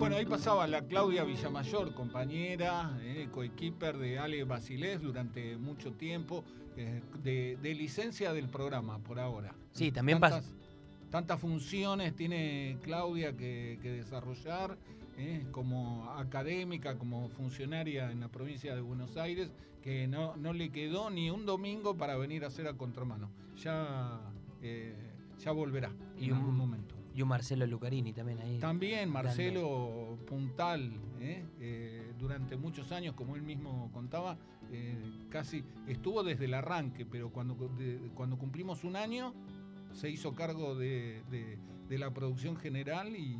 Bueno, ahí pasaba la Claudia Villamayor, compañera, eh, coequiper de Ale Basilés durante mucho tiempo, eh, de, licencia del programa por ahora. Sí, también pasa. Tantas funciones tiene Claudia que, desarrollar, eh, como académica, como funcionaria en la provincia de Buenos Aires, que no, no le quedó ni un domingo para venir a hacer a contramano. Ya, ya volverá en algún momento. Y un Marcelo Lucarini también ahí. También Marcelo Puntal, ¿eh? Eh, durante muchos años, como él mismo contaba, eh, casi estuvo desde el arranque, pero cuando, cuando cumplimos un año se hizo cargo de, la producción general y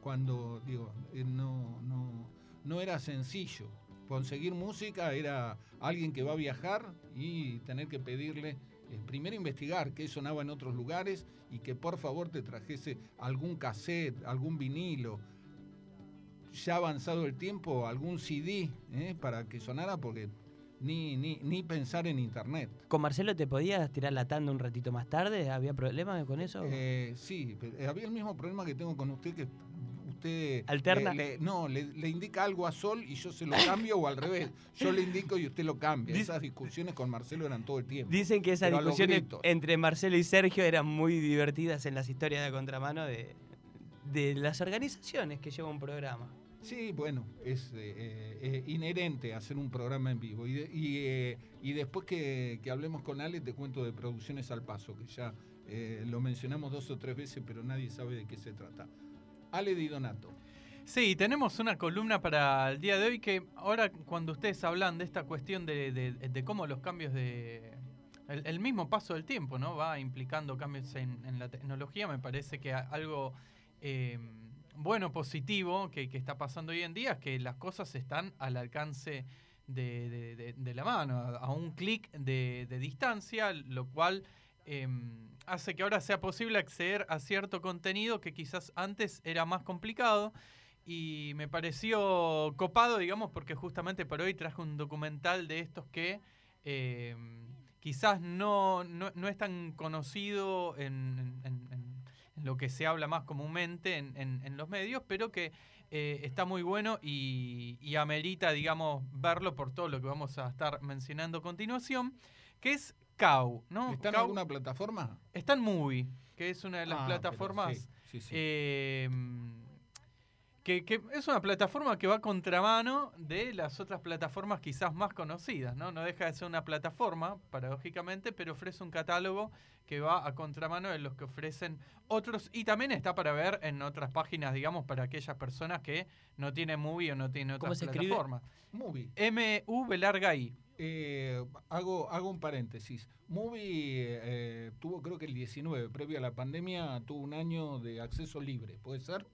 cuando, digo, no, no, no era sencillo. Conseguir música era alguien que va a viajar y tener que pedirle eh, primero investigar qué sonaba en otros lugares y que por favor te trajese algún cassette, algún vinilo, ya avanzado el tiempo, algún CD eh, para que sonara, porque ni, ni, ni, pensar en internet. ¿Con Marcelo te podías tirar la tanda un ratito más tarde? ¿Había problemas con eso? Eh, sí, había el mismo problema que tengo con usted, que ¿Alterna? no, le, indica algo a Sol y yo se lo cambio o al revés. Yo le indico y usted lo cambia. Esas discusiones con Marcelo eran todo el tiempo. Dicen que esas discusiones entre Marcelo y Sergio eran muy divertidas en las historias de contramano de, de las organizaciones que lleva un programa. Sí, bueno, es eh, eh, inherente hacer un programa en vivo. Y, eh, y, después que, que, hablemos con Ale, te cuento de Producciones al Paso, que ya lo mencionamos dos o tres veces, pero nadie sabe de qué se trata. Ale Di Donato. Sí, tenemos una columna para el día de hoy que ahora cuando ustedes hablan de esta cuestión de, cómo los cambios de... El, mismo paso del tiempo, ¿no? Va implicando cambios en, la tecnología, me parece que algo eh, bueno, positivo que, está pasando hoy en día es que las cosas están al alcance de, la mano, a, un clic de, distancia, lo cual... Em, hace que ahora sea posible acceder a cierto contenido que quizás antes era más complicado. Y me pareció copado, digamos, porque justamente por hoy traje un documental de estos que eh, quizás no, no, es tan conocido en, lo que se habla más comúnmente en, los medios, pero que eh, está muy bueno y, y, amerita, digamos, verlo por todo lo que vamos a estar mencionando a continuación, que es ¿no? ¿Está en alguna plataforma? Está en Movie, que es una de las ah, plataformas. Eh, que, es una plataforma que va a contramano de las otras plataformas quizás más conocidas, ¿no? No deja de ser una plataforma, paradójicamente, pero ofrece un catálogo que va a contramano de los que ofrecen otros y también está para ver en otras páginas, digamos, para aquellas personas que no tienen Movie o no tienen otras plataformas. Movie. M-U larga I. Eh, hago, hago un paréntesis. Movie eh, tuvo, creo que el 19, previo a la pandemia, tuvo un año de acceso libre, ¿puede ser?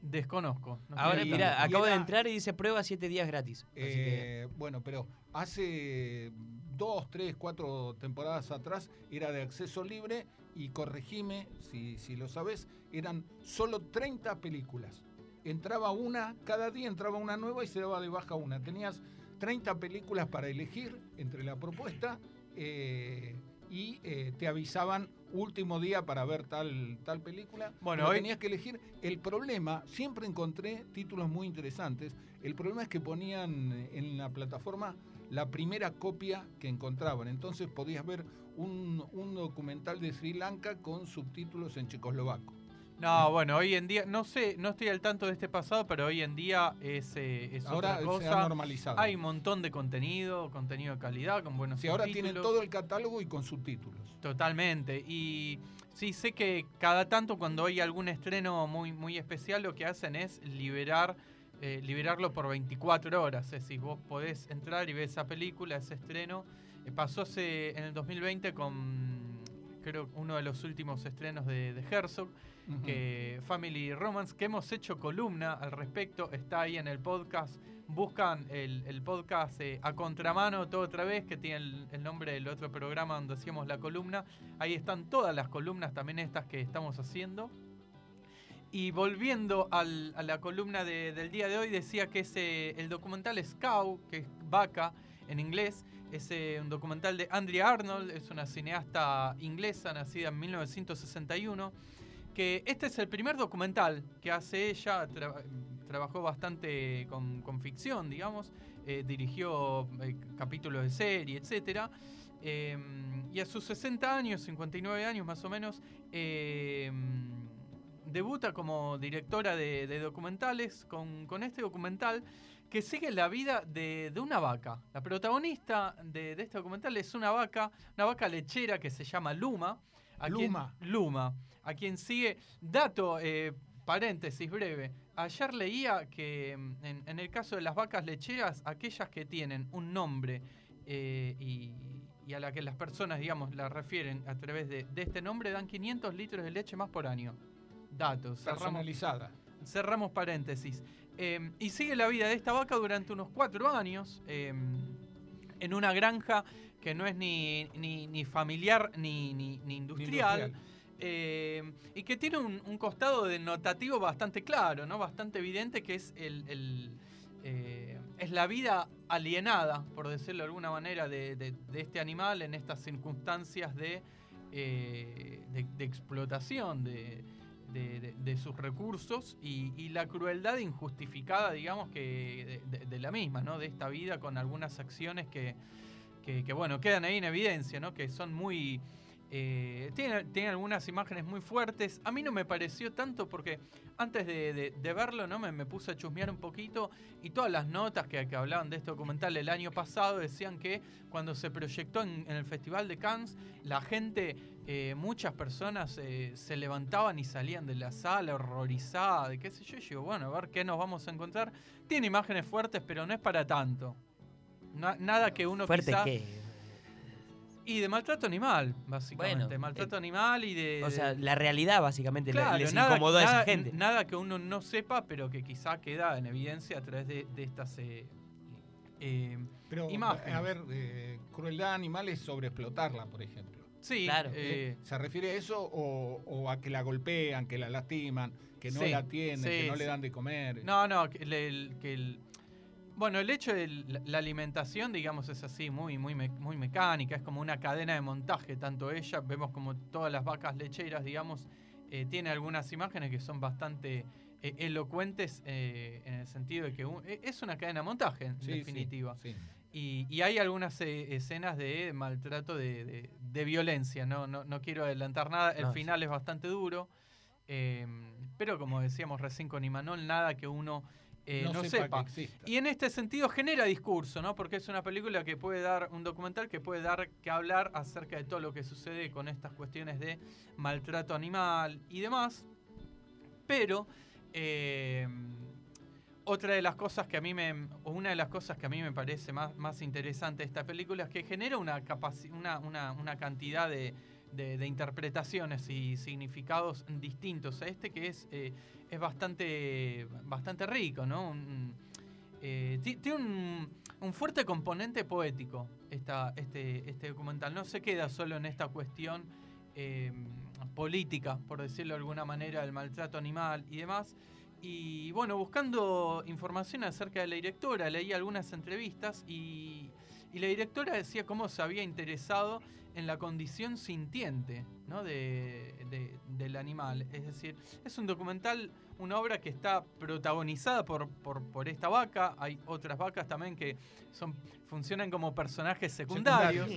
Desconozco. Ahora, mira, acabo de entrar y dice prueba siete días gratis. Eh, bueno, pero hace dos, tres, cuatro temporadas atrás era de acceso libre y corregime si, si lo sabes, eran solo 30 películas. Entraba una, cada día entraba una nueva y se daba de baja una. Tenías 30 películas para elegir entre la propuesta eh, y eh, te avisaban último día para ver tal, tal película. Bueno, hoy... tenías que elegir. El problema, siempre encontré títulos muy interesantes. El problema es que ponían en la plataforma la primera copia que encontraban. Entonces podías ver un, un documental de Sri Lanka con subtítulos en checoslovaco. No, bueno, hoy en día, no sé, no estoy al tanto de este pasado, pero hoy en día es, eh, es ahora otra cosa. Se ha normalizado. Hay un montón de contenido, contenido de calidad, con buenos Sí, ahora tienen todo el catálogo y con subtítulos. Totalmente. Y sí, sé que cada tanto cuando hay algún estreno muy, muy especial, lo que hacen es liberar, eh, liberarlo por 24 horas. Es decir, vos podés entrar y ver esa película, ese estreno. Eh, pasó en el 2020 con, creo, uno de los últimos estrenos de, de Herzog que Family Romance, que hemos hecho columna al respecto, está ahí en el podcast. Buscan el, podcast eh, a contramano todo otra vez, que tiene el, nombre del otro programa donde hacíamos la columna. Ahí están todas las columnas, también estas que estamos haciendo. Y volviendo a la columna del día de hoy, decía que ese, el documental es Cow, que es vaca en inglés, es eh, un documental de Andrea Arnold, es una cineasta inglesa nacida en 1961 que este es el primer documental que hace ella. trabajó bastante con, ficción, digamos, eh, dirigió eh, capítulos de serie, etc. y a sus 60 años, 59 años más o menos, debuta como directora de, documentales con, este documental que sigue la vida de, de una vaca. La protagonista de, este documental es una vaca, una vaca lechera que se llama Luma. Luma. Luma. A quien sigue. Dato, eh, paréntesis breve. Ayer leía que mm, en, el caso de las vacas lecheras, aquellas que tienen un nombre eh, y, a la que las personas, digamos, la refieren a través de, de este nombre, dan 500 litros de leche más por año datos. Personalizada. Cerramos, paréntesis. Em, y sigue la vida de esta vaca durante unos cuatro años em, en una granja que no es ni, ni, familiar ni, ni, industrial. Em, y que tiene un, costado denotativo bastante claro, ¿no? Bastante evidente que es el, eh, es la vida alienada, por decirlo de alguna manera, de, este animal en estas circunstancias de, eh, de explotación, de, de, sus recursos y, la crueldad injustificada, digamos, que de, la misma, ¿no? De esta vida con algunas acciones que, que, bueno, quedan ahí en evidencia, ¿no? Que son muy eh, tiene, algunas imágenes muy fuertes. A mí no me pareció tanto porque antes de, verlo ¿no? Me, puse a chusmear un poquito y todas las notas que, hablaban de este documental el año pasado decían que cuando se proyectó en, el Festival de Cannes, la gente, eh, muchas personas eh, se levantaban y salían de la sala horrorizada, de qué sé yo. yo, bueno, a ver qué nos vamos a encontrar. Tiene imágenes fuertes, pero no es para tanto. nada que uno ¿Fuerte qué? Y de maltrato animal, básicamente. maltrato eh, animal y de. O sea, la realidad, básicamente, les incomodó a esa gente. Nada que uno no sepa, pero que quizá queda en evidencia a través de, estas eh, eh, pero, imágenes. A ver, crueldad animal es sobreexplotarla, por ejemplo. Sí, claro. ¿Se refiere a eso o, a que la golpean, que la lastiman, que no la atienden, que no le dan de comer? No, no, que el bueno, el hecho de la alimentación, digamos, es así, muy, muy, muy mecánica, es como una cadena de montaje, tanto ella, vemos como todas las vacas lecheras, digamos, eh, tiene algunas imágenes que son bastante eh, elocuentes eh, en el sentido de que e, es una cadena de montaje, en definitiva. Y, hay algunas escenas de maltrato de, violencia, ¿no? No, quiero adelantar nada, el final es bastante duro, pero como decíamos recién con Imanol, nada que uno eh, no, sepa. y en este sentido genera discurso, ¿no? Porque es una película que puede dar, un documental que puede dar que hablar acerca de todo lo que sucede con estas cuestiones de maltrato animal y demás. Pero eh, otra de las cosas que a mí me. una de las cosas que a mí me parece más, más interesante de esta película es que genera una, una, una, cantidad de, interpretaciones y significados distintos a este que es. Eh, es bastante, bastante rico, ¿no? Eh, tiene un, fuerte componente poético este, este documental. No se queda solo en esta cuestión eh, política, por decirlo de alguna manera, del maltrato animal y demás. Y bueno, buscando información acerca de la directora, leí algunas entrevistas y, y la directora decía cómo se había interesado en la condición sintiente ¿no? de, del animal. Es decir, es un documental, una obra que está protagonizada por, por, por esta vaca. Hay otras vacas también que son, funcionan como personajes secundarios.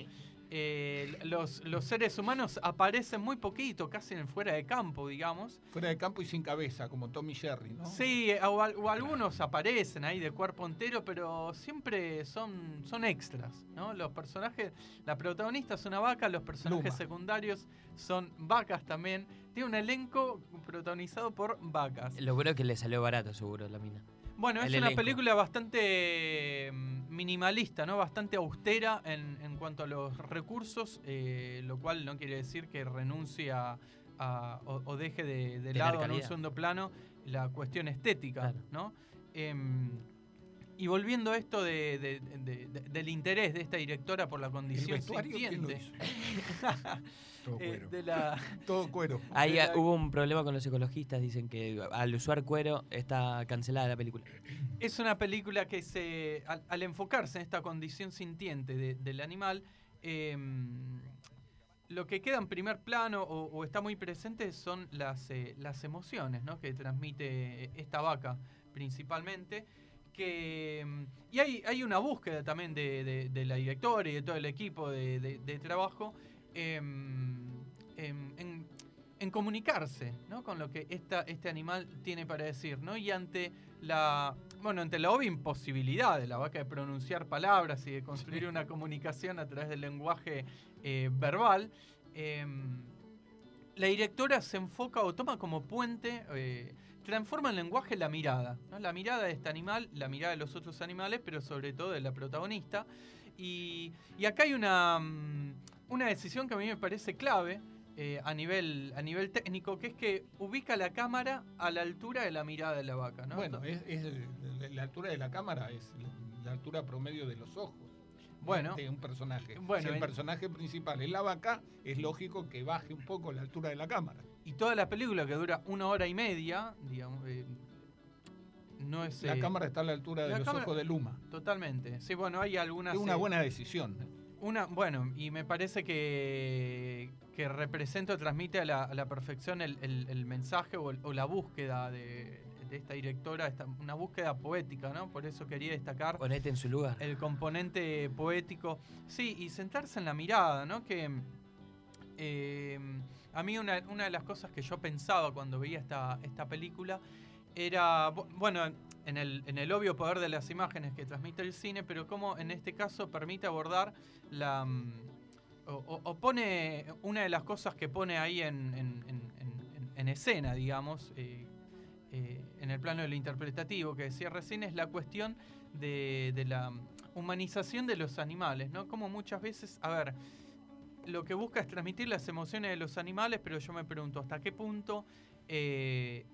Eh, los, los, seres humanos aparecen muy poquito, casi en fuera de campo, digamos. Fuera de campo y sin cabeza, como Tommy Jerry, ¿no? Sí, o, algunos aparecen ahí de cuerpo entero, pero siempre son, son extras, ¿no? Los personajes, la protagonista es una vaca, los personajes secundarios son vacas también. Tiene un elenco protagonizado por vacas. Lo bueno es que le salió barato, seguro, la mina. Bueno, es una película bastante mm, minimalista, ¿no? Bastante austera en, cuanto a los recursos, eh, lo cual no quiere decir que renuncie a, o, deje de, lado en un segundo plano la cuestión estética, ¿no? Em, y volviendo a esto de, del interés de esta directora por la condición sintiente. Todo eh, cuero. Todo cuero. Ahí hubo un problema con los ecologistas, dicen que al usar cuero está cancelada la película. Es una película que se, al, enfocarse en esta condición sintiente del animal, em, lo que queda en primer plano o, está muy presente son las, eh, las emociones ¿no? que transmite esta vaca principalmente. Que, mm, y hay, hay una búsqueda también de, la directora y de todo el equipo de, trabajo em, em, en, en, comunicarse ¿no? con lo que esta, este animal tiene para decir. ¿no? Y ante la, bueno, ante la obvia imposibilidad de la vaca de pronunciar palabras y de construir una comunicación a través del lenguaje eh, verbal, em, la directora se enfoca o toma como puente, eh, transforma en lenguaje la mirada, la mirada de este animal, la mirada de los otros animales, pero sobre todo de la protagonista. Y, acá hay una, mm, una decisión que a mí me parece clave, eh, a, nivel, a nivel técnico, que es que ubica la cámara a la altura de la mirada de la vaca. ¿no? Bueno, es, la altura de la cámara es la altura promedio de los ojos. Bueno, de un personaje. Bueno, si el personaje principal es la vaca, es lógico que baje un poco la altura de la cámara. Y toda la película que dura una hora y media, digamos, eh, no es. La eh, cámara está a la altura de los ojos de Luma. Totalmente. Sí, bueno, hay algunas. Es una buena decisión. Una, bueno, y me parece que, que representa o transmite a la, perfección el, mensaje o, la búsqueda de, esta directora, una búsqueda poética, ¿no? Por eso quería destacar. Ponete en su lugar. El componente poético. Sí, y sentarse en la mirada, ¿no? Que eh, a mí una, de las cosas que yo pensaba cuando veía esta, esta película era, bueno, en el, en el obvio poder de las imágenes que transmite el cine, pero cómo en este caso permite abordar la... Mm, o, pone una de las cosas que pone ahí en, en, escena, digamos, eh, eh, en el plano del interpretativo que decía recién, es la cuestión de, de, la humanización de los animales, ¿no? Como muchas veces, a ver, lo que busca es transmitir las emociones de los animales, pero yo me pregunto, ¿hasta qué punto... Eh,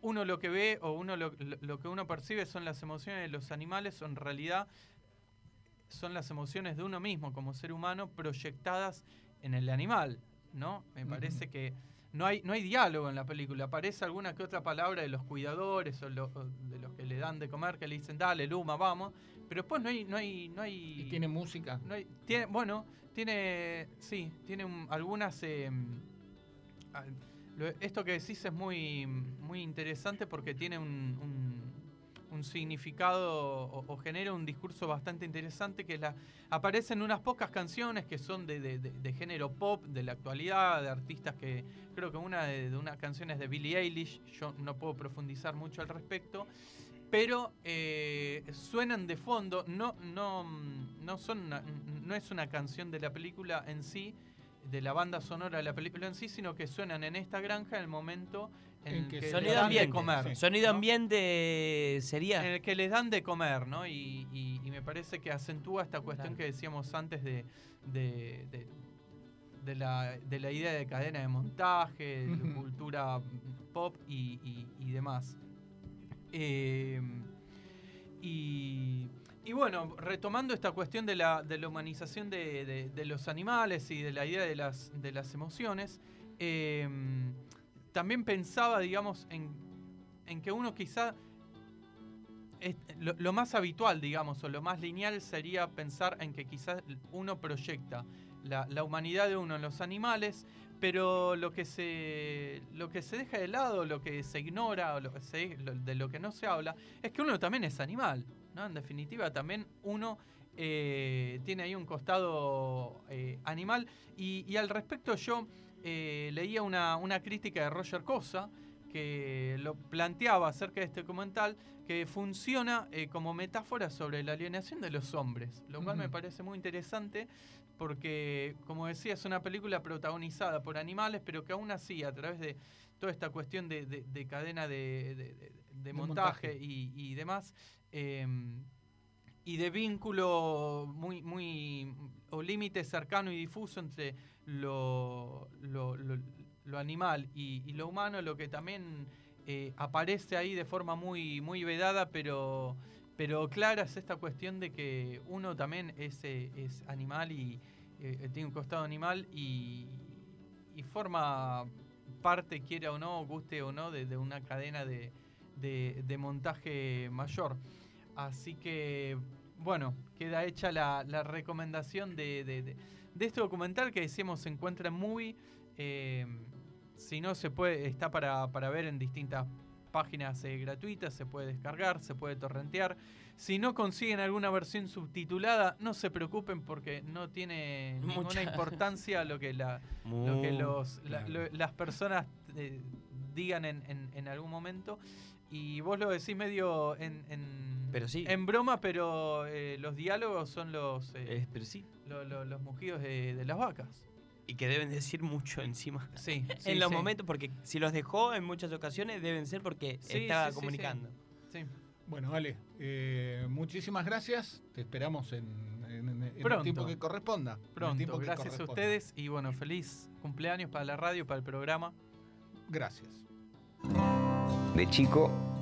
uno lo que ve o uno lo, que uno percibe son las emociones de los animales o en realidad son las emociones de uno mismo como ser humano proyectadas en el animal, ¿no? Me parece que no hay, no hay diálogo en la película. Aparece alguna que otra palabra de los cuidadores o, de los que le dan de comer, que le dicen, dale, Luma, vamos. Pero después no hay... No hay, no hay ¿Y tiene música? No hay, tiene, bueno, tiene... Sí, tiene algunas... Em, esto que decís es muy, muy interesante porque tiene un, significado o, genera un discurso bastante interesante que la, aparecen unas pocas canciones que son de, género pop, de la actualidad, de artistas que creo que una de, unas canciones de Billie Eilish, yo no puedo profundizar mucho al respecto, pero eh, suenan de fondo, no, no, no, son no es una canción de la película en sí, de la banda sonora de la película en sí, sino que suenan en esta granja en el momento en, que, sonido dan ambiente, de comer. Sonido ambiente sería. En el que les dan de comer, ¿no? Y, me parece que acentúa esta cuestión que decíamos antes de, de, la, idea de cadena de montaje, de cultura pop y, demás. Eh, y bueno, retomando esta cuestión de la, de la humanización de, los animales y de la idea de las, de las emociones, em, también pensaba, digamos, en, que uno quizá, lo, más habitual, digamos, o lo más lineal sería pensar en que quizás uno proyecta la, humanidad de uno en los animales, pero lo que se, lo que se deja de lado, lo que se ignora, o lo que se, de lo que no se habla, es que uno también es animal. En definitiva, también uno eh, tiene ahí un costado eh, animal. Y, al respecto yo eh, leía una, crítica de Roger Cosa que lo planteaba acerca de este documental, que funciona como metáfora sobre la alienación de los hombres, lo cual me parece muy interesante porque, como decía, es una película protagonizada por animales, pero que aún así, a través de toda esta cuestión de, cadena de, montaje, Y, demás, Em, y de vínculo muy, muy, o límite cercano y difuso entre lo, lo, animal y, lo humano, lo que también eh, aparece ahí de forma muy, muy vedada, pero, pero clara es esta cuestión de que uno también es, eh, es animal y eh, tiene un costado animal y, forma parte, quiera o no, guste o no, de, una cadena de, de montaje mayor. Así que, bueno, queda hecha la, recomendación de, este documental que decíamos se encuentra en Movie. Eh, si no, se puede, está para, ver en distintas páginas eh, gratuitas, se puede descargar, se puede torrentear. Si no consiguen alguna versión subtitulada, no se preocupen porque no tiene ninguna importancia lo que, la, lo que los, las personas eh, digan en, algún momento. Y vos lo decís medio en, pero sí. en broma, pero eh, los diálogos son los, pero sí. los mugidos de, las vacas. Y que deben decir mucho encima. Sí. en los momentos, porque si los dejó en muchas ocasiones, deben ser porque estaba comunicando. Sí. Bueno, Ale, eh, muchísimas gracias. Te esperamos en, el tiempo que corresponda. Pronto, gracias a ustedes y bueno, feliz cumpleaños para la radio, para el programa. Gracias. De chico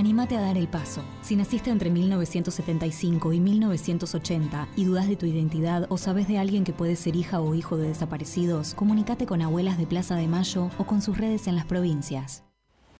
Anímate a dar el paso. Si naciste entre 1975 y 1980 y dudas de tu identidad o sabes de alguien que puede ser hija o hijo de desaparecidos, comunícate con Abuelas de Plaza de Mayo o con sus redes en las provincias.